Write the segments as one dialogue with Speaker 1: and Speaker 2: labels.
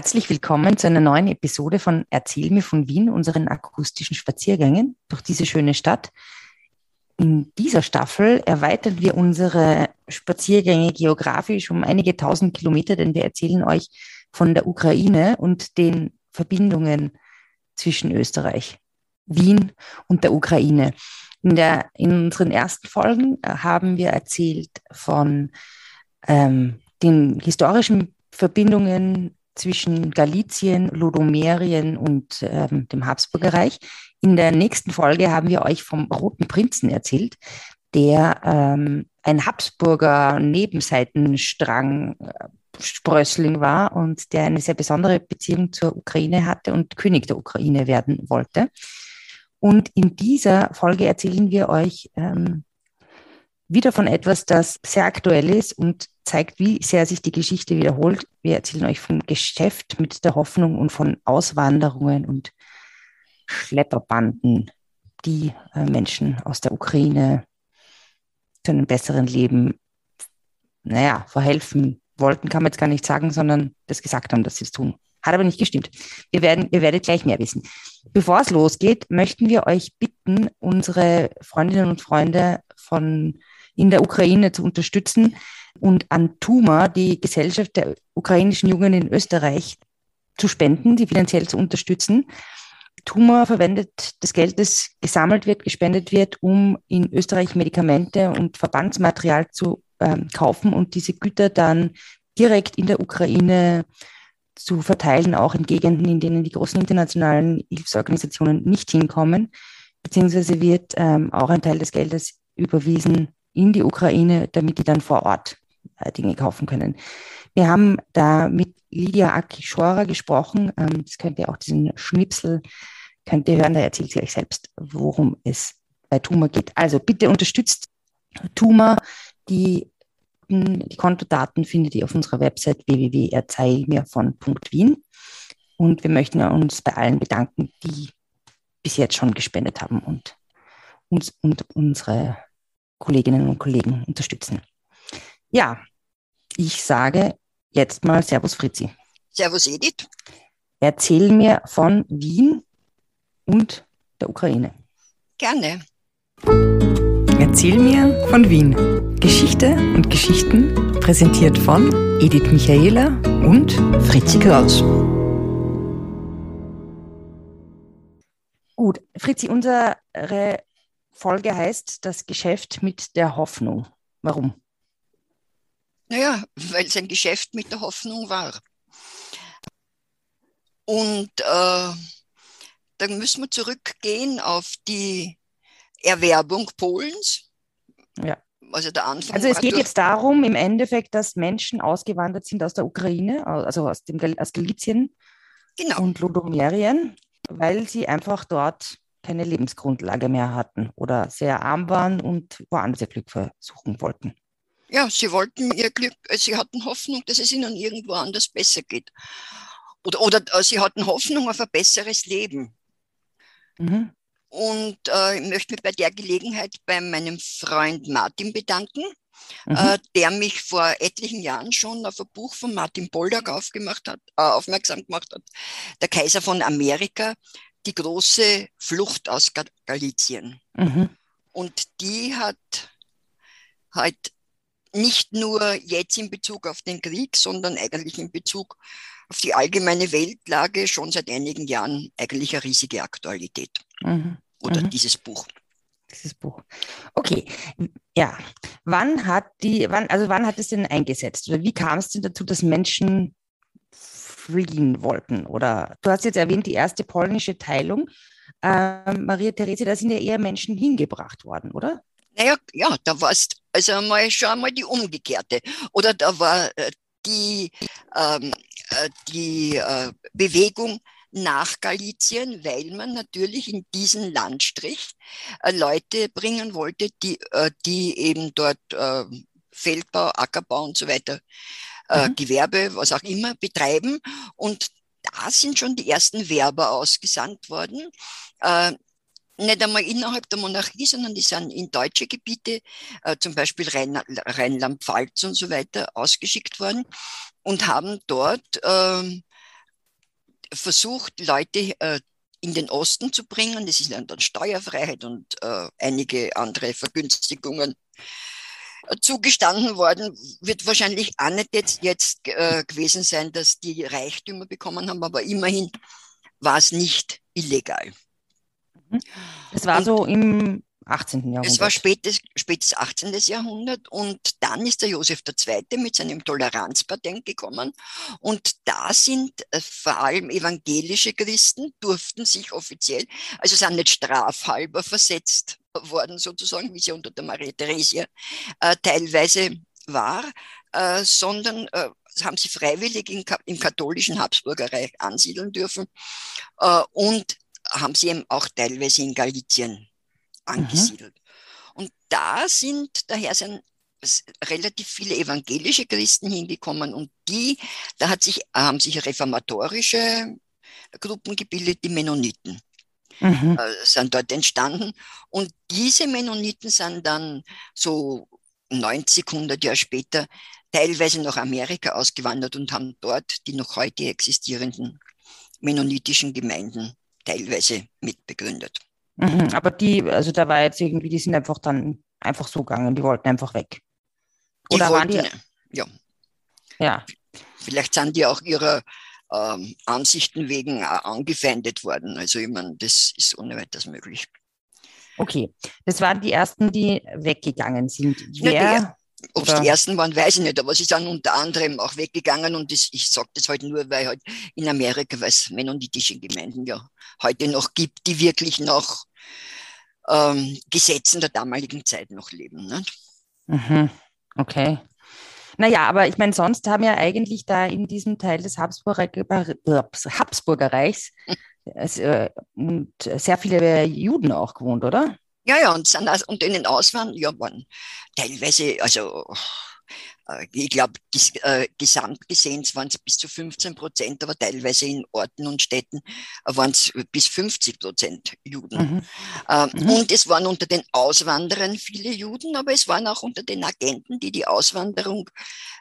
Speaker 1: Herzlich willkommen zu einer neuen Episode von Erzähl mir von Wien, unseren akustischen Spaziergängen durch diese schöne Stadt. In dieser Staffel erweitern wir unsere Spaziergänge geografisch um einige tausend Kilometer, denn wir erzählen euch von der Ukraine und den Verbindungen zwischen Österreich, Wien und der Ukraine. In, der, in unseren ersten Folgen äh, haben wir erzählt von ähm, den historischen Verbindungen zwischen Galizien, Lodomerien und ähm, dem Habsburgerreich. In der nächsten Folge haben wir euch vom Roten Prinzen erzählt, der ähm, ein Habsburger Nebenseitenstrang äh, Sprössling war und der eine sehr besondere Beziehung zur Ukraine hatte und König der Ukraine werden wollte. Und in dieser Folge erzählen wir euch ähm, wieder von etwas, das sehr aktuell ist und zeigt, wie sehr sich die Geschichte wiederholt. Wir erzählen euch vom Geschäft mit der Hoffnung und von Auswanderungen und Schlepperbanden, die äh, Menschen aus der Ukraine zu einem besseren Leben, naja, verhelfen wollten, kann man jetzt gar nicht sagen, sondern das gesagt haben, dass sie es tun. Hat aber nicht gestimmt. Wir werden, ihr werdet gleich mehr wissen. Bevor es losgeht, möchten wir euch bitten, unsere Freundinnen und Freunde von in der Ukraine zu unterstützen und an Tuma, die Gesellschaft der ukrainischen Jugend in Österreich, zu spenden, sie finanziell zu unterstützen. Tuma verwendet das Geld, das gesammelt wird, gespendet wird, um in Österreich Medikamente und Verbandsmaterial zu ähm, kaufen und diese Güter dann direkt in der Ukraine zu verteilen, auch in Gegenden, in denen die großen internationalen Hilfsorganisationen nicht hinkommen. Beziehungsweise wird ähm, auch ein Teil des Geldes überwiesen in die Ukraine, damit die dann vor Ort äh, Dinge kaufen können. Wir haben da mit Lydia Akishora gesprochen. Ähm, das könnt ihr auch diesen Schnipsel könnt ihr hören, da erzählt sie euch selbst, worum es bei Tuma geht. Also bitte unterstützt Tuma. Die, die Kontodaten findet ihr auf unserer Website www.erzeilmirvon.wien. Und wir möchten uns bei allen bedanken, die bis jetzt schon gespendet haben und uns und unsere Kolleginnen und Kollegen unterstützen. Ja, ich sage jetzt mal Servus Fritzi.
Speaker 2: Servus Edith.
Speaker 1: Erzähl mir von Wien und der Ukraine.
Speaker 2: Gerne.
Speaker 1: Erzähl mir von Wien. Geschichte und Geschichten präsentiert von Edith Michaela und Fritzi Kraus. Gut, Fritzi, unsere Folge heißt Das Geschäft mit der Hoffnung. Warum?
Speaker 2: Naja, weil es ein Geschäft mit der Hoffnung war. Und äh, dann müssen wir zurückgehen auf die Erwerbung Polens.
Speaker 1: Ja. Also, der Anfang also es geht jetzt darum, im Endeffekt, dass Menschen ausgewandert sind aus der Ukraine, also aus, dem, aus Galizien genau. und Lodomerien, weil sie einfach dort keine Lebensgrundlage mehr hatten oder sehr arm waren und woanders ihr Glück versuchen wollten.
Speaker 2: Ja, sie wollten ihr Glück, äh, sie hatten Hoffnung, dass es ihnen irgendwo anders besser geht. Oder, oder äh, sie hatten Hoffnung auf ein besseres Leben. Mhm. Und äh, ich möchte mich bei der Gelegenheit bei meinem Freund Martin bedanken, mhm. äh, der mich vor etlichen Jahren schon auf ein Buch von Martin Poldak aufgemacht hat, äh, aufmerksam gemacht hat. Der Kaiser von Amerika, die große Flucht aus Galizien. Mhm. Und die hat halt nicht nur jetzt in Bezug auf den Krieg, sondern eigentlich in Bezug auf die allgemeine Weltlage schon seit einigen Jahren eigentlich eine riesige Aktualität. Mhm. Oder mhm. dieses Buch.
Speaker 1: Dieses Buch. Okay, ja. Wann hat die, wann, also wann hat es denn eingesetzt? Oder wie kam es denn dazu, dass Menschen fliehen wollten? Oder du hast jetzt erwähnt, die erste polnische Teilung. Ähm, Maria Therese, da sind ja eher Menschen hingebracht worden, oder?
Speaker 2: Naja, ja, da war es also mal schon einmal die umgekehrte. Oder da war äh, die, ähm, äh, die äh, Bewegung nach Galizien, weil man natürlich in diesen Landstrich äh, Leute bringen wollte, die, äh, die eben dort Feldbau, Ackerbau und so weiter äh, mhm. Gewerbe, was auch immer, betreiben. Und da sind schon die ersten Werber ausgesandt worden. Äh, nicht einmal innerhalb der Monarchie, sondern die sind in deutsche Gebiete, äh, zum Beispiel Rhein, Rheinland-Pfalz und so weiter, ausgeschickt worden und haben dort ähm, versucht, Leute äh, in den Osten zu bringen. Das ist dann, Steuerfreiheit und äh, einige andere Vergünstigungen äh, zugestanden worden, wird wahrscheinlich auch nicht jetzt, jetzt äh, gewesen sein, dass die Reichtümer bekommen haben, aber immerhin war es nicht illegal.
Speaker 1: Es war und so im 18. Jahrhundert.
Speaker 2: Es war spätes, spätes 18. Jahrhundert und dann ist der Josef II. mit seinem Toleranzpatent gekommen und da sind äh, vor allem evangelische Christen durften sich offiziell, also sind nicht strafhalber versetzt worden sozusagen, wie sie unter der Maria Theresia äh, teilweise war, äh, sondern äh, haben sie freiwillig in, im katholischen Habsburgerreich ansiedeln dürfen äh, und haben sie eben auch teilweise in Galizien angesiedelt. Mhm. Und da sind, daher sind relativ viele evangelische Christen hingekommen und die, da hat sich, haben sich reformatorische Gruppen gebildet, die Mennoniten. Mhm. Äh, sind dort entstanden. Und diese Mennoniten sind dann so 90, 100 Jahre später teilweise nach Amerika ausgewandert und haben dort die noch heute existierenden mennonitischen Gemeinden teilweise mitbegründet.
Speaker 1: Mhm, aber die, also da war jetzt irgendwie, die sind einfach dann einfach so gegangen, die wollten einfach weg.
Speaker 2: Oder die wollten, waren die? Ja.
Speaker 1: Ja.
Speaker 2: Vielleicht sind die auch ihrer ähm, Ansichten wegen angefeindet worden. Also ich meine, das ist ohne weiteres möglich.
Speaker 1: Okay, das waren die ersten, die weggegangen sind.
Speaker 2: Wer, ob es die ersten waren, weiß ich nicht, aber sie sind unter anderem auch weggegangen und das, ich sage das halt nur, weil halt in Amerika, weil es mennonitische Gemeinden ja heute noch gibt, die wirklich nach ähm, Gesetzen der damaligen Zeit noch leben. Ne?
Speaker 1: Mhm. Okay. Naja, aber ich meine, sonst haben ja eigentlich da in diesem Teil des Habsburger, Habsburgerreichs äh, sehr viele Juden auch gewohnt, oder?
Speaker 2: Ja, ja, und, sind, und in den Auswandern, ja, waren teilweise, also äh, ich glaube, ges, äh, gesamt gesehen waren es bis zu 15 Prozent, aber teilweise in Orten und Städten waren es bis 50 Prozent Juden. Mhm. Äh, mhm. Und es waren unter den Auswanderern viele Juden, aber es waren auch unter den Agenten, die die Auswanderung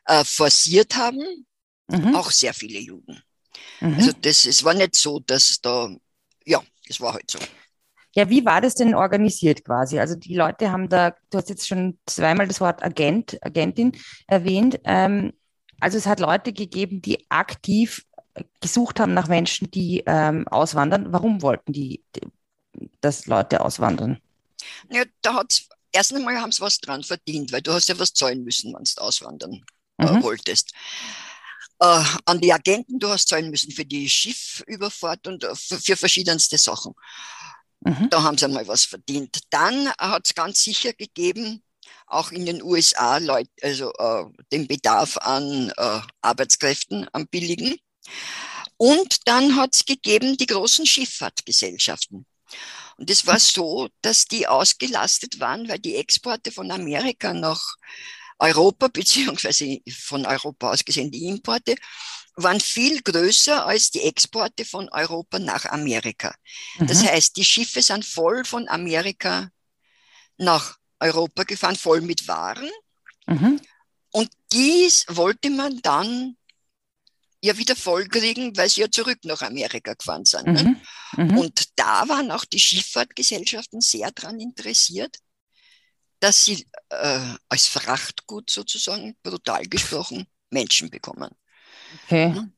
Speaker 2: äh, forciert haben, mhm. auch sehr viele Juden. Mhm. Also das, es war nicht so, dass da, ja, es war halt so.
Speaker 1: Ja, wie war das denn organisiert quasi? Also die Leute haben da, du hast jetzt schon zweimal das Wort Agent, Agentin erwähnt. Ähm, also es hat Leute gegeben, die aktiv gesucht haben nach Menschen, die ähm, auswandern. Warum wollten die, dass Leute auswandern?
Speaker 2: Ja, da hat's erst einmal haben sie was dran verdient, weil du hast ja was zahlen müssen, wenn du auswandern äh, mhm. wolltest. Äh, an die Agenten, du hast zahlen müssen für die Schiffüberfahrt und äh, für, für verschiedenste Sachen. Mhm. Da haben sie einmal was verdient. Dann hat es ganz sicher gegeben, auch in den USA, Leute, also äh, den Bedarf an äh, Arbeitskräften, am billigen. Und dann hat es gegeben die großen Schifffahrtgesellschaften. Und es war so, dass die ausgelastet waren, weil die Exporte von Amerika nach Europa, beziehungsweise von Europa aus gesehen die Importe, waren viel größer als die Exporte von Europa nach Amerika. Mhm. Das heißt, die Schiffe sind voll von Amerika nach Europa gefahren, voll mit Waren. Mhm. Und dies wollte man dann ja wieder vollkriegen, weil sie ja zurück nach Amerika gefahren sind. Ne? Mhm. Mhm. Und da waren auch die Schifffahrtgesellschaften sehr daran interessiert, dass sie äh, als Frachtgut sozusagen, brutal gesprochen, Menschen bekommen.
Speaker 1: Okay. Hm?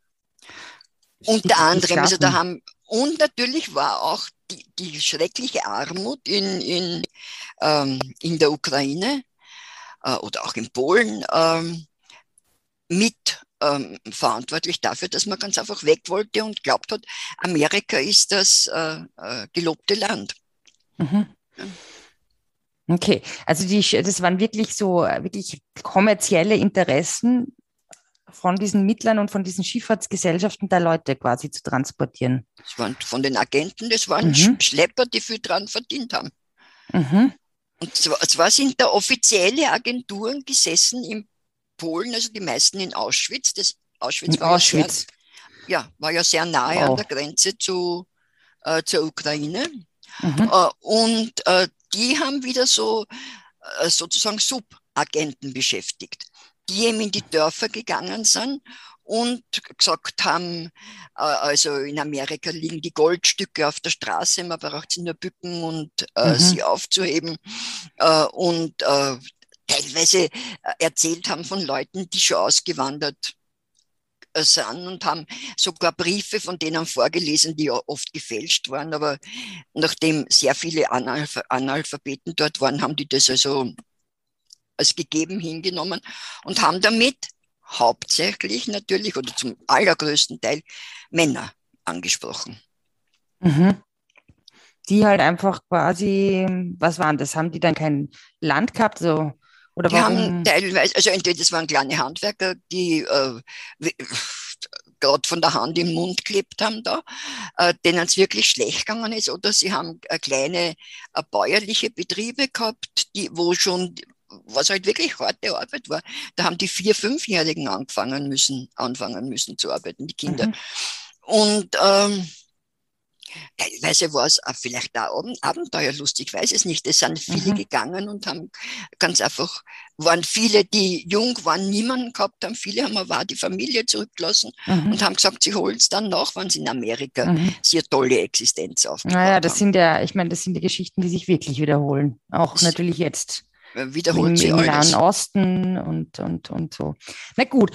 Speaker 2: Unter anderem, also da haben, und natürlich war auch die, die schreckliche Armut in, in, ähm, in der Ukraine äh, oder auch in Polen ähm, mit ähm, verantwortlich dafür, dass man ganz einfach weg wollte und glaubt hat, Amerika ist das äh, äh, gelobte Land.
Speaker 1: Mhm. Okay, also die, das waren wirklich so wirklich kommerzielle Interessen, von diesen Mittlern und von diesen Schifffahrtsgesellschaften der Leute quasi zu transportieren.
Speaker 2: Das waren von den Agenten, das waren mhm. Schlepper, die viel dran verdient haben.
Speaker 1: Mhm.
Speaker 2: Und zwar, zwar sind da offizielle Agenturen gesessen in Polen, also die meisten in Auschwitz. Das Auschwitz,
Speaker 1: war, Auschwitz.
Speaker 2: Ja, sehr, ja, war ja sehr nahe wow. an der Grenze zu, äh, zur Ukraine. Mhm. Äh, und äh, die haben wieder so äh, sozusagen Subagenten beschäftigt die eben in die Dörfer gegangen sind und gesagt haben, äh, also in Amerika liegen die Goldstücke auf der Straße, man braucht sie nur bücken und äh, mhm. sie aufzuheben. Äh, und äh, teilweise äh, erzählt haben von Leuten, die schon ausgewandert sind und haben sogar Briefe von denen vorgelesen, die ja oft gefälscht waren. Aber nachdem sehr viele Analph Analphabeten dort waren, haben die das also als gegeben hingenommen und haben damit hauptsächlich natürlich oder zum allergrößten Teil Männer angesprochen.
Speaker 1: Mhm. Die halt einfach quasi, was waren das? Haben die dann kein Land gehabt? So,
Speaker 2: oder die warum? haben teilweise, also entweder das waren kleine Handwerker, die äh, gerade von der Hand im Mund gelebt haben da, äh, denen es wirklich schlecht gegangen ist, oder sie haben äh, kleine äh, bäuerliche Betriebe gehabt, die, wo schon was halt wirklich harte Arbeit war. Da haben die vier, fünfjährigen angefangen müssen, anfangen müssen zu arbeiten, die Kinder. Mhm. Und ähm, teilweise war es vielleicht auch abenteuerlustig, ich weiß es nicht. Es sind viele mhm. gegangen und haben ganz einfach, waren viele, die jung waren, niemanden gehabt haben. Viele haben aber die Familie zurückgelassen mhm. und haben gesagt, sie holen es dann nach, wenn sie in Amerika mhm. sie tolle Existenz aufgebaut
Speaker 1: naja, das haben. sind ja, ich meine, das sind die Geschichten, die sich wirklich wiederholen. Auch das natürlich jetzt
Speaker 2: wiederholt sie
Speaker 1: im
Speaker 2: alles.
Speaker 1: Nahen Osten und, und, und so. Na gut.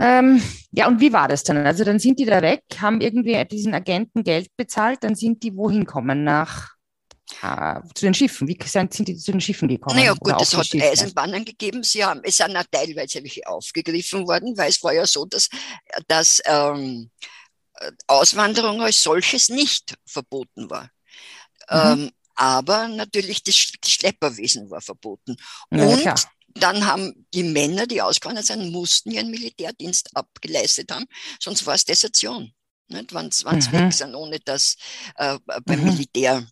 Speaker 1: Ähm, ja, und wie war das dann? Also dann sind die da weg, haben irgendwie diesen Agenten Geld bezahlt, dann sind die wohin kommen? Nach äh, zu den Schiffen. Wie sind, sind die zu den Schiffen gekommen?
Speaker 2: Naja gut, es hat? Eisenbahnen gegeben. Sie haben, es sind auch teilweise welche aufgegriffen worden, weil es war ja so, dass, dass ähm, Auswanderung als solches nicht verboten war. Mhm. Ähm, aber natürlich das Schlepperwesen war verboten. Ja, und klar. Dann haben die Männer, die ausgewandert sind, mussten ihren Militärdienst abgeleistet haben, sonst war es Desertion. Wenn sie mhm. weg sind, ohne dass äh, beim mhm. Militär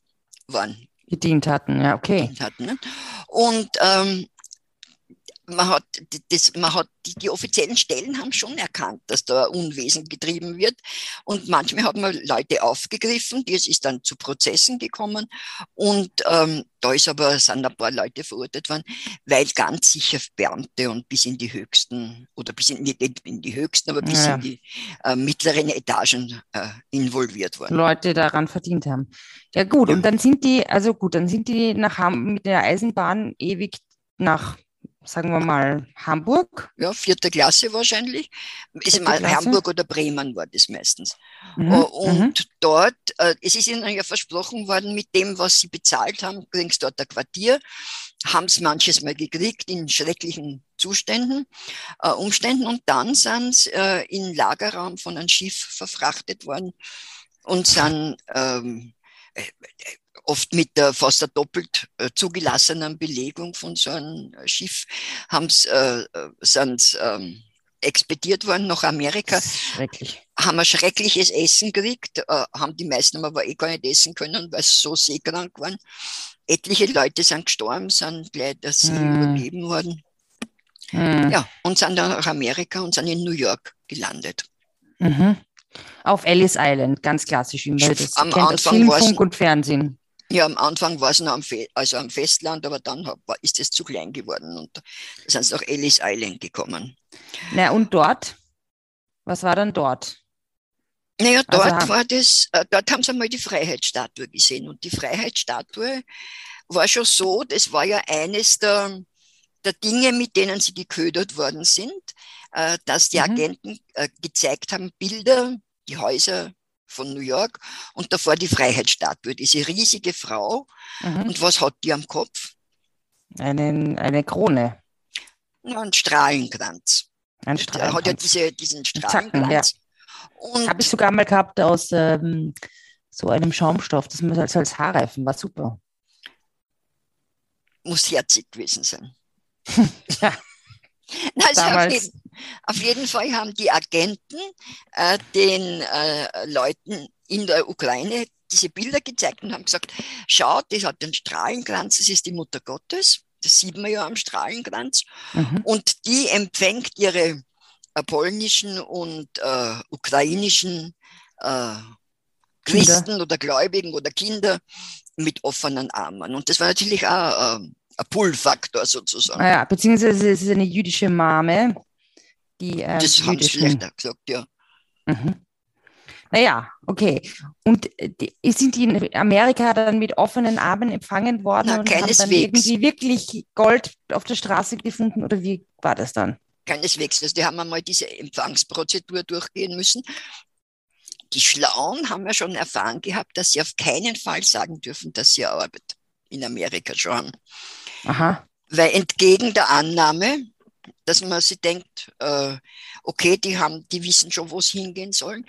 Speaker 2: waren.
Speaker 1: Gedient hatten, ja, okay.
Speaker 2: Hatten, ne? Und ähm, man hat, das, man hat die, die, offiziellen Stellen haben schon erkannt, dass da Unwesen getrieben wird. Und manchmal hat man Leute aufgegriffen, das ist dann zu Prozessen gekommen. Und ähm, da ist aber, sind ein paar Leute verurteilt worden, weil ganz sicher Beamte und bis in die höchsten, oder bis in, nicht in die höchsten, aber bis ja. in die äh, mittleren Etagen äh, involviert waren.
Speaker 1: Leute daran verdient haben. Ja gut, ja. und dann sind die, also gut, dann sind die nach mit der Eisenbahn ewig nach sagen wir mal, Hamburg.
Speaker 2: Ja, vierte Klasse wahrscheinlich. Ist mal Hamburg oder Bremen war das meistens. Mhm. Äh, und mhm. dort, äh, es ist ihnen ja versprochen worden, mit dem, was sie bezahlt haben, kriegen sie dort ein Quartier. Haben es manches Mal gekriegt in schrecklichen Zuständen, äh, Umständen. Und dann sind sie äh, in Lagerraum von einem Schiff verfrachtet worden und sind ähm, äh, oft mit der fast der doppelt äh, zugelassenen Belegung von so einem äh, Schiff haben's, äh, äh sind ähm, expediert worden nach Amerika.
Speaker 1: Schrecklich.
Speaker 2: Haben ein schreckliches Essen gekriegt, äh, haben die meisten aber eh gar nicht essen können, weil sie so seekrank waren. Etliche Leute sind gestorben, sind gleich, dass sie mm. überleben worden. Mm. Ja, und sind dann nach Amerika und sind in New York gelandet.
Speaker 1: Mhm. Auf Ellis Island, ganz klassisch, wie man das Am kennt Anfang Film, Funk und Fernsehen.
Speaker 2: Ja, am Anfang war es noch am, Fe also am Festland, aber dann war, ist es zu klein geworden und da sind sie nach Ellis Island gekommen.
Speaker 1: Na, und dort? Was war dann dort?
Speaker 2: Naja, also dort also, war das, äh, dort haben sie einmal die Freiheitsstatue gesehen. Und die Freiheitsstatue war schon so, das war ja eines der, der Dinge, mit denen sie geködert worden sind, äh, dass die mhm. Agenten äh, gezeigt haben, Bilder, die Häuser von New York und davor die Freiheitsstatue, diese riesige Frau. Mhm. Und was hat die am Kopf?
Speaker 1: Einen, eine Krone.
Speaker 2: Ein Strahlenkranz. Ein Strahlenkranz. Er hat ja diese, diesen Strahlenkranz.
Speaker 1: Ja. Habe ich sogar mal gehabt aus ähm, so einem Schaumstoff, das man als, als Haarreifen war super.
Speaker 2: Muss herzig gewesen sein. ja. Also auf jeden, auf, jeden, Fall haben die Agenten äh, den äh, Leuten in der Ukraine diese Bilder gezeigt und haben gesagt, schaut, das hat den Strahlenkranz, das ist die Mutter Gottes, das sieht man ja am Strahlenkranz. Mhm. Und die empfängt ihre äh, polnischen und äh, ukrainischen äh, Christen oder Gläubigen oder Kinder mit offenen Armen. Und das war natürlich auch äh, ein Pull-Faktor sozusagen.
Speaker 1: Ja, beziehungsweise es ist eine jüdische Mame, Die,
Speaker 2: ähm, das haben sie vielleicht auch gesagt, ja.
Speaker 1: Mhm. Naja, okay. Und äh, die, sind die in Amerika dann mit offenen Armen empfangen worden
Speaker 2: Na,
Speaker 1: und haben dann irgendwie wirklich Gold auf der Straße gefunden oder wie war das dann?
Speaker 2: Keineswegs. Also die haben einmal diese Empfangsprozedur durchgehen müssen. Die Schlauen haben ja schon erfahren gehabt, dass sie auf keinen Fall sagen dürfen, dass sie Arbeit in Amerika schon haben.
Speaker 1: Aha.
Speaker 2: Weil entgegen der Annahme, dass man sich denkt, äh, okay, die haben, die wissen schon, wo sie hingehen sollen,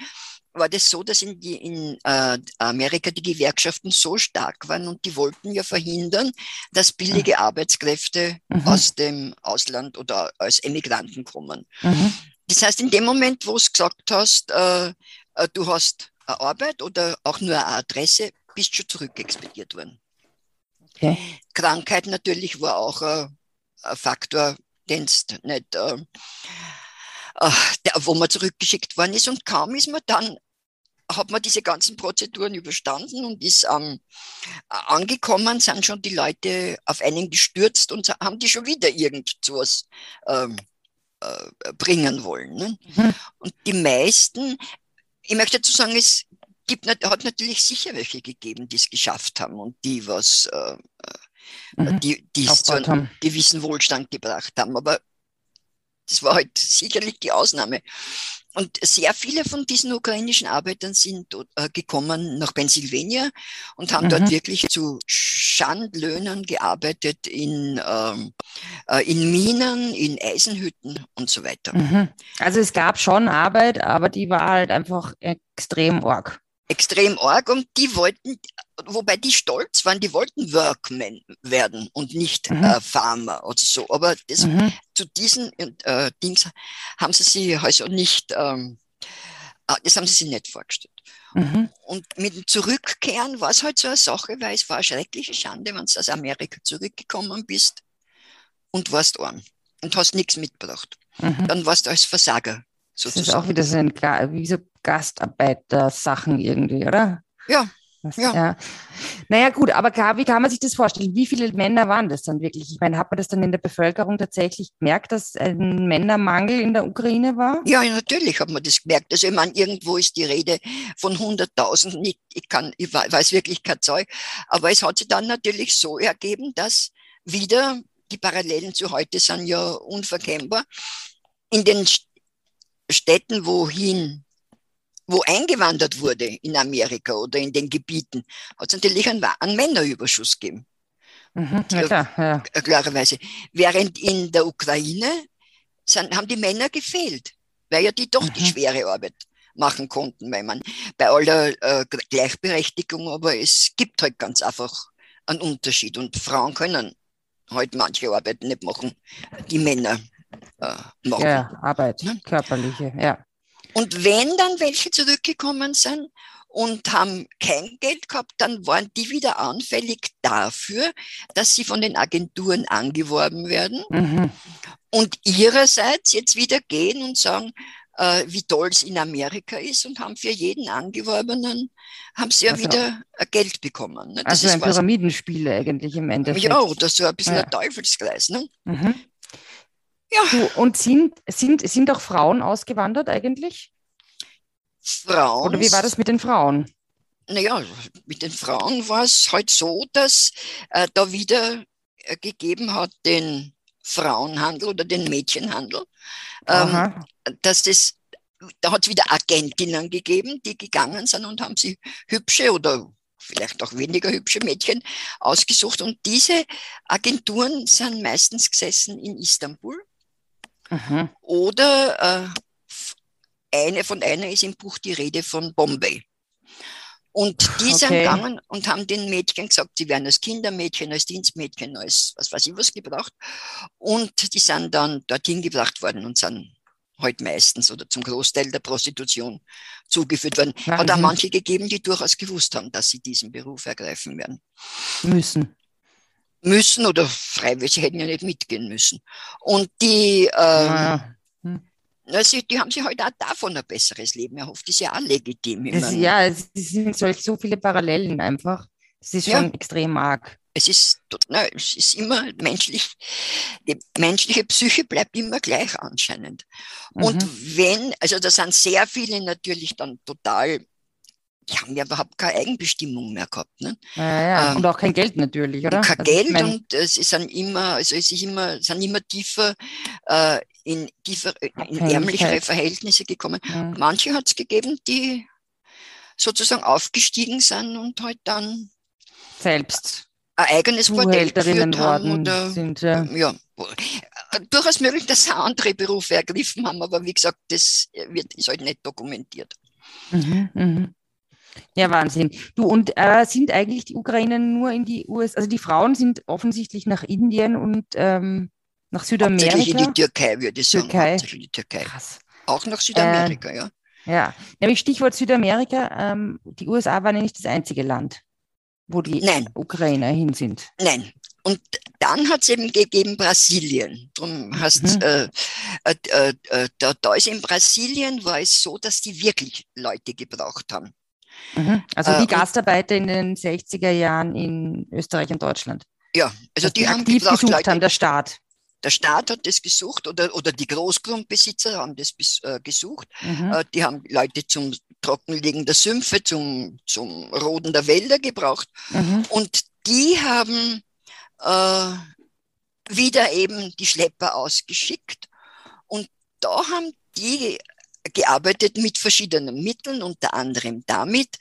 Speaker 2: war das so, dass in, die, in äh, Amerika die Gewerkschaften so stark waren und die wollten ja verhindern, dass billige mhm. Arbeitskräfte mhm. aus dem Ausland oder als Emigranten kommen. Mhm. Das heißt, in dem Moment, wo du gesagt hast, äh, äh, du hast eine Arbeit oder auch nur eine Adresse, bist du schon zurückexpediert worden. Okay. Krankheit natürlich war auch ein, ein Faktor, den nicht, äh, äh, der, wo man zurückgeschickt worden ist. Und kaum ist man dann, hat man diese ganzen Prozeduren überstanden und ist ähm, angekommen, sind schon die Leute auf einen gestürzt und haben die schon wieder irgendwas ähm, äh, bringen wollen. Ne? Mhm. Und die meisten, ich möchte dazu sagen, es gibt, hat natürlich sicher welche gegeben, die es geschafft haben und die was, äh, äh mhm. die, die es zu einem gewissen Wohlstand gebracht haben. Aber das war halt sicherlich die Ausnahme. Und sehr viele von diesen ukrainischen Arbeitern sind äh, gekommen nach Pennsylvania und haben mhm. dort wirklich zu Schandlöhnen gearbeitet in, ähm, äh, in Minen, in Eisenhütten und so weiter.
Speaker 1: Mhm. Also es gab schon Arbeit, aber die war halt einfach extrem arg
Speaker 2: extrem arg und die wollten, wobei die stolz waren, die wollten Workmen werden und nicht mhm. äh, Farmer oder so. Aber das, mhm. zu diesen äh, Dings haben sie sich also nicht, ähm, äh, das haben sie sich nicht vorgestellt. Mhm. Und mit dem Zurückkehren war es halt so eine Sache, weil es war eine schreckliche Schande, wenn du aus Amerika zurückgekommen bist und warst arm und hast nichts mitgebracht. Mhm. Dann warst du als Versager
Speaker 1: Sozusagen. Das ist auch wieder so ein, Gastarbeiter-Sachen irgendwie, oder?
Speaker 2: Ja. Das, ja. ja.
Speaker 1: Naja, gut, aber wie kann man sich das vorstellen? Wie viele Männer waren das dann wirklich? Ich meine, hat man das dann in der Bevölkerung tatsächlich gemerkt, dass ein Männermangel in der Ukraine war?
Speaker 2: Ja, natürlich hat man das gemerkt. Also, ich meine, irgendwo ist die Rede von 100.000. Ich, ich, kann, ich weiß wirklich kein Zeug. Aber es hat sich dann natürlich so ergeben, dass wieder die Parallelen zu heute sind ja unverkennbar. In den Städten, wohin, wo eingewandert wurde in Amerika oder in den Gebieten, hat es natürlich einen, einen Männerüberschuss gegeben. Mhm, ja, klar, ja. Äh, klarerweise. Während in der Ukraine sind, haben die Männer gefehlt, weil ja die doch mhm. die schwere Arbeit machen konnten, weil man bei aller äh, Gleichberechtigung, aber es gibt halt ganz einfach einen Unterschied und Frauen können halt manche Arbeiten nicht machen, die Männer
Speaker 1: äh, machen. Ja, Arbeit, ne? körperliche, ja.
Speaker 2: Und wenn dann welche zurückgekommen sind und haben kein Geld gehabt, dann waren die wieder anfällig dafür, dass sie von den Agenturen angeworben werden mhm. und ihrerseits jetzt wieder gehen und sagen, äh, wie toll es in Amerika ist und haben für jeden Angeworbenen, haben sie ja also, wieder Geld bekommen.
Speaker 1: Ne? Das also ein Pyramidenspiel eigentlich im Endeffekt.
Speaker 2: Ja, das ist so ein bisschen ja. ein Teufelskreis. Ne? Mhm.
Speaker 1: Ja. Du, und sind, sind, sind auch Frauen ausgewandert eigentlich?
Speaker 2: Frauen?
Speaker 1: Oder wie war das mit den Frauen?
Speaker 2: Naja, mit den Frauen war es halt so, dass äh, da wieder äh, gegeben hat den Frauenhandel oder den Mädchenhandel. Ähm, dass das, da hat es wieder Agentinnen gegeben, die gegangen sind und haben sie hübsche oder vielleicht auch weniger hübsche Mädchen ausgesucht. Und diese Agenturen sind meistens gesessen in Istanbul Mhm. Oder äh, eine von einer ist im Buch die Rede von Bombay. Und die sind okay. gegangen und haben den Mädchen gesagt, sie werden als Kindermädchen, als Dienstmädchen, als was weiß ich was gebraucht. Und die sind dann dorthin gebracht worden und sind heute halt meistens oder zum Großteil der Prostitution zugeführt worden. Hat auch manche gegeben, die durchaus gewusst haben, dass sie diesen Beruf ergreifen werden.
Speaker 1: Müssen
Speaker 2: müssen oder freiwillig, sie hätten ja nicht mitgehen müssen. Und die, ähm, ja. hm. also die haben sich heute halt auch davon ein besseres Leben erhofft. Das ist ja auch legitim.
Speaker 1: Das, ja, es sind so viele Parallelen einfach. Das ist schon ja. extrem arg.
Speaker 2: Es ist, na, es ist immer menschlich, die menschliche Psyche bleibt immer gleich anscheinend. Mhm. Und wenn, also da sind sehr viele natürlich dann total die haben ja überhaupt keine Eigenbestimmung mehr gehabt. Ne?
Speaker 1: Ja, ja. Ähm, und auch kein Geld natürlich, oder?
Speaker 2: Kein also Geld und es sind immer, also es ist immer, sind immer tiefer äh, in, tiefer, in ärmlichere Verhältnisse gekommen. Ja. Manche hat es gegeben, die sozusagen aufgestiegen sind und halt dann
Speaker 1: selbst
Speaker 2: ein eigenes Bordell geführt
Speaker 1: haben oder sind, ja.
Speaker 2: ja. Durchaus möglich, dass sie andere Berufe ergriffen haben, aber wie gesagt, das wird, ist halt nicht dokumentiert.
Speaker 1: Mhm, mhm. Ja, Wahnsinn. Du, und äh, sind eigentlich die Ukrainer nur in die USA, also die Frauen sind offensichtlich nach Indien und ähm, nach Südamerika?
Speaker 2: Hauptsächlich in die Türkei, würde ich sagen. Türkei. Hauptsächlich in die Türkei. Krass. Auch nach Südamerika, äh, ja.
Speaker 1: Ja, nämlich Stichwort Südamerika. Ähm, die USA waren ja nicht das einzige Land, wo die Nein. Ukrainer hin sind.
Speaker 2: Nein. Und dann hat es eben gegeben Brasilien. Drum hast, mhm. äh, äh, äh, äh, da, da ist in Brasilien war es so, dass die wirklich Leute gebraucht haben.
Speaker 1: Mhm. Also äh, Gastarbeiter in den 60er Jahren in Österreich und Deutschland.
Speaker 2: Ja, also die, die haben aktiv
Speaker 1: gesucht Leute, haben, der Staat.
Speaker 2: Der Staat hat das gesucht oder, oder die Großgrundbesitzer haben das bis, äh, gesucht. Mhm. Äh, die haben Leute zum Trockenlegen der Sümpfe, zum, zum Roden der Wälder gebraucht. Mhm. Und die haben äh, wieder eben die Schlepper ausgeschickt. Und da haben die gearbeitet mit verschiedenen Mitteln, unter anderem damit,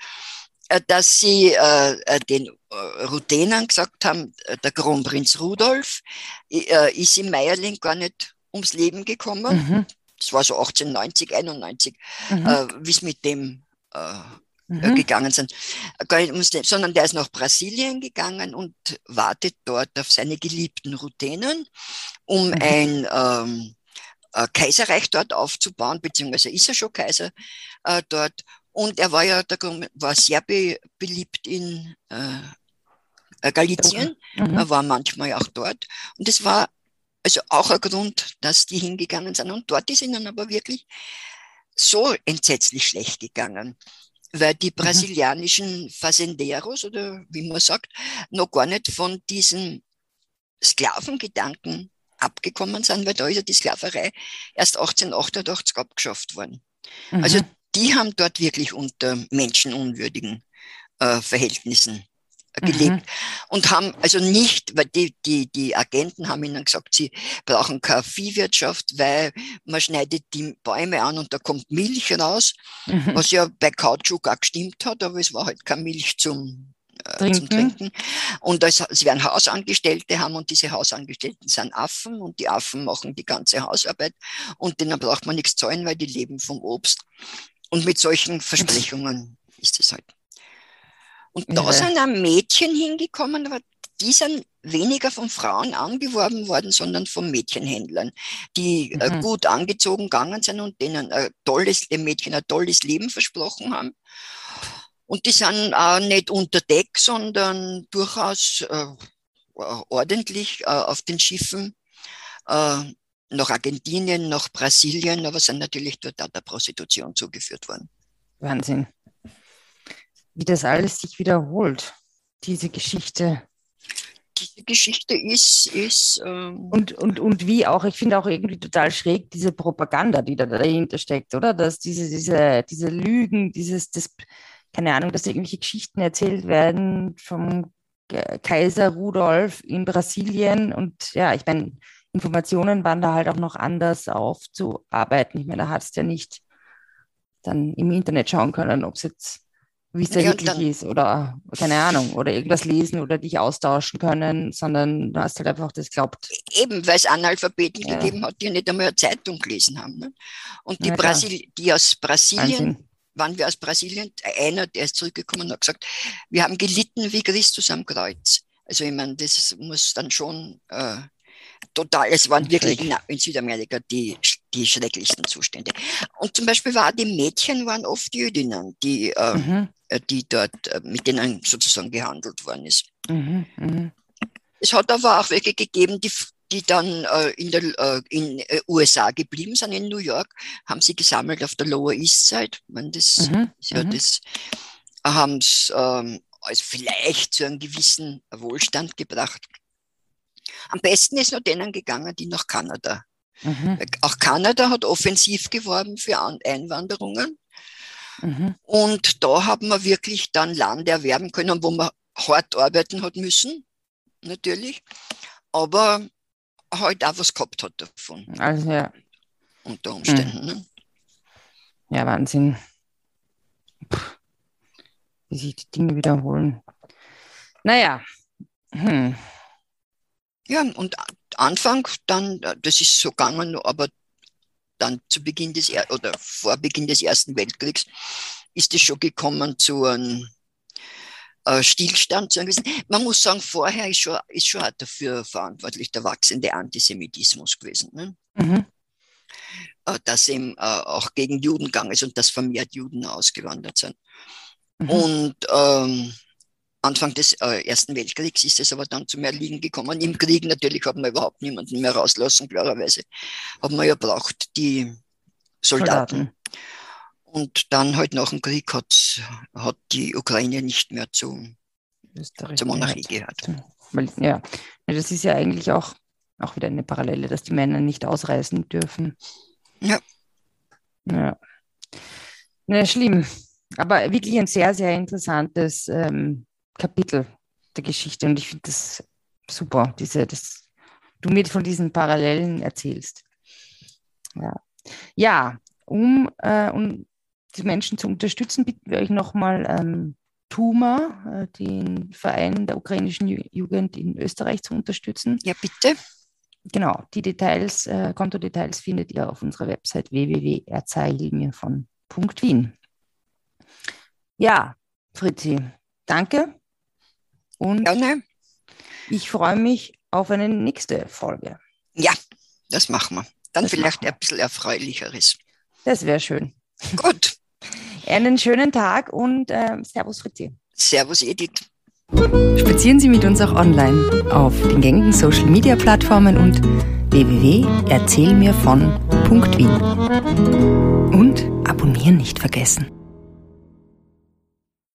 Speaker 2: äh, dass sie äh, äh, den äh, Ruthenern gesagt haben, äh, der Kronprinz Rudolf äh, ist im Meierling gar nicht ums Leben gekommen. Mhm. Das war so 1890, 91, mhm. wie es mit dem mhm. gegangen sind. Sondern der ist nach Brasilien gegangen und wartet dort auf seine geliebten Ruthenen, um mhm. ein ähm, Kaiserreich dort aufzubauen, beziehungsweise ist er schon Kaiser dort und er war ja der, war sehr be, beliebt in äh, äh Galizien, mhm. er war manchmal auch dort. Und es war also auch ein Grund, dass die hingegangen sind. Und dort ist ihnen aber wirklich so entsetzlich schlecht gegangen, weil die mhm. brasilianischen Fazenderos oder wie man sagt, noch gar nicht von diesen Sklavengedanken abgekommen sind, weil da ist ja die Sklaverei erst 1888 abgeschafft worden. Mhm. Also die haben dort wirklich unter menschenunwürdigen äh, Verhältnissen äh, gelebt mhm. und haben also nicht, weil die, die, die Agenten haben ihnen gesagt, sie brauchen keine Viehwirtschaft, weil man schneidet die Bäume an und da kommt Milch raus, mhm. was ja bei Kautschuk auch gestimmt hat, aber es war halt keine Milch zum Trinken. zum Trinken. Und das, sie werden Hausangestellte haben und diese Hausangestellten sind Affen und die Affen machen die ganze Hausarbeit und denen braucht man nichts zahlen, weil die leben vom Obst. Und mit solchen Versprechungen ist es halt. Und da ja. sind auch Mädchen hingekommen, aber die sind weniger von Frauen angeworben worden, sondern von Mädchenhändlern, die äh, mhm. gut angezogen gegangen sind und denen ein tolles, dem Mädchen ein tolles Leben versprochen haben. Und die sind auch nicht unter Deck, sondern durchaus äh, ordentlich äh, auf den Schiffen äh, nach Argentinien, nach Brasilien, aber sind natürlich dort auch der Prostitution zugeführt worden.
Speaker 1: Wahnsinn. Wie das alles sich wiederholt, diese Geschichte.
Speaker 2: Diese Geschichte ist. ist
Speaker 1: ähm und, und, und wie auch, ich finde auch irgendwie total schräg, diese Propaganda, die da dahinter steckt, oder? Dass diese, diese, diese Lügen, dieses, das, keine Ahnung, dass irgendwelche Geschichten erzählt werden vom Kaiser Rudolf in Brasilien. Und ja, ich meine, Informationen waren da halt auch noch anders aufzuarbeiten. Ich meine, da hast du ja nicht dann im Internet schauen können, ob es jetzt, wie es da ja, wirklich ist oder keine Ahnung, oder irgendwas lesen oder dich austauschen können, sondern du hast halt einfach das glaubt.
Speaker 2: Eben, weil es Analphabeten ja. gegeben hat, die nicht einmal eine Zeitung gelesen haben. Ne? Und die, ja, Brasil die aus Brasilien, Wahnsinn. Waren wir aus Brasilien, einer, der ist zurückgekommen und hat gesagt, wir haben gelitten wie Christus am Kreuz. Also ich meine, das muss dann schon äh, total, es waren wirklich in, in, Südamerika die, die schrecklichsten Zustände. Und zum Beispiel war die Mädchen waren oft Jüdinnen, die, äh, mhm. Äh, die dort, äh, mit denen sozusagen gehandelt worden ist. Mhm. Mhm. Es hat aber auch welche gegeben, die, die dann äh, in den äh, in, äh, USA geblieben sind, in New York, haben sie gesammelt auf der Lower East Side. Meine, das, mhm. ja, mhm. das haben es ähm, also vielleicht zu einem gewissen Wohlstand gebracht. Am besten ist nur denen gegangen, die nach Kanada. Mhm. Auch Kanada hat offensiv geworben für Einwanderungen. Mhm. Und da haben wir wirklich dann Land erwerben können, wo man hart arbeiten hat müssen, natürlich, aber halt auch was gehabt hat davon.
Speaker 1: Also ja.
Speaker 2: Unter Umständen. Mhm. Ne?
Speaker 1: Ja, Wahnsinn. Puh. Wie sich die Dinge wiederholen. Naja. Hm.
Speaker 2: Ja, und Anfang dann, das ist so gegangen, aber dann zu Beginn des, oder vor Beginn des Ersten Weltkriegs ist es schon gekommen zu einem äh, Stillstand. Zu einem, man muss sagen, vorher ist schon, ist schon dafür verantwortlich der wachsende Antisemitismus gewesen. Ne? Mhm. Äh, dass eben äh, auch gegen Juden gegangen ist und dass vermehrt Juden ausgewandert sind. Mhm. Und ähm, Anfang des äh, Ersten Weltkriegs ist es aber dann zum Erliegen gekommen. Im Krieg natürlich hat man überhaupt niemanden mehr rauslassen, klarerweise. Haben wir ja braucht die Soldaten. Soldaten. Und dann halt nach dem Krieg hat, hat die Ukraine nicht mehr zu, zur Monarchie gehört.
Speaker 1: Ja, das ist ja eigentlich auch, auch wieder eine Parallele, dass die Männer nicht ausreisen dürfen.
Speaker 2: Ja.
Speaker 1: Ja. Na, schlimm. Aber wirklich ein sehr, sehr interessantes ähm, Kapitel der Geschichte und ich finde das super, diese, dass du mir von diesen Parallelen erzählst. Ja, ja um, äh, um die Menschen zu unterstützen, bitten wir euch nochmal ähm, TUMA, äh, den Verein der ukrainischen Jugend in Österreich, zu unterstützen.
Speaker 2: Ja, bitte.
Speaker 1: Genau, die Details, äh, Kontodetails findet ihr auf unserer Website www.erzeihilmir.wien. Ja, Fritzi, danke und Gerne. ich freue mich auf eine nächste Folge.
Speaker 2: Ja, das machen wir. Dann das vielleicht ein bisschen erfreulicheres.
Speaker 1: Das wäre schön.
Speaker 2: Gut.
Speaker 1: Einen schönen Tag und äh, Servus Fritzi.
Speaker 2: Servus Edith.
Speaker 1: Spazieren Sie mit uns auch online auf den gängigen Social Media Plattformen und www.erzählmirvon.wien. Und abonnieren nicht vergessen.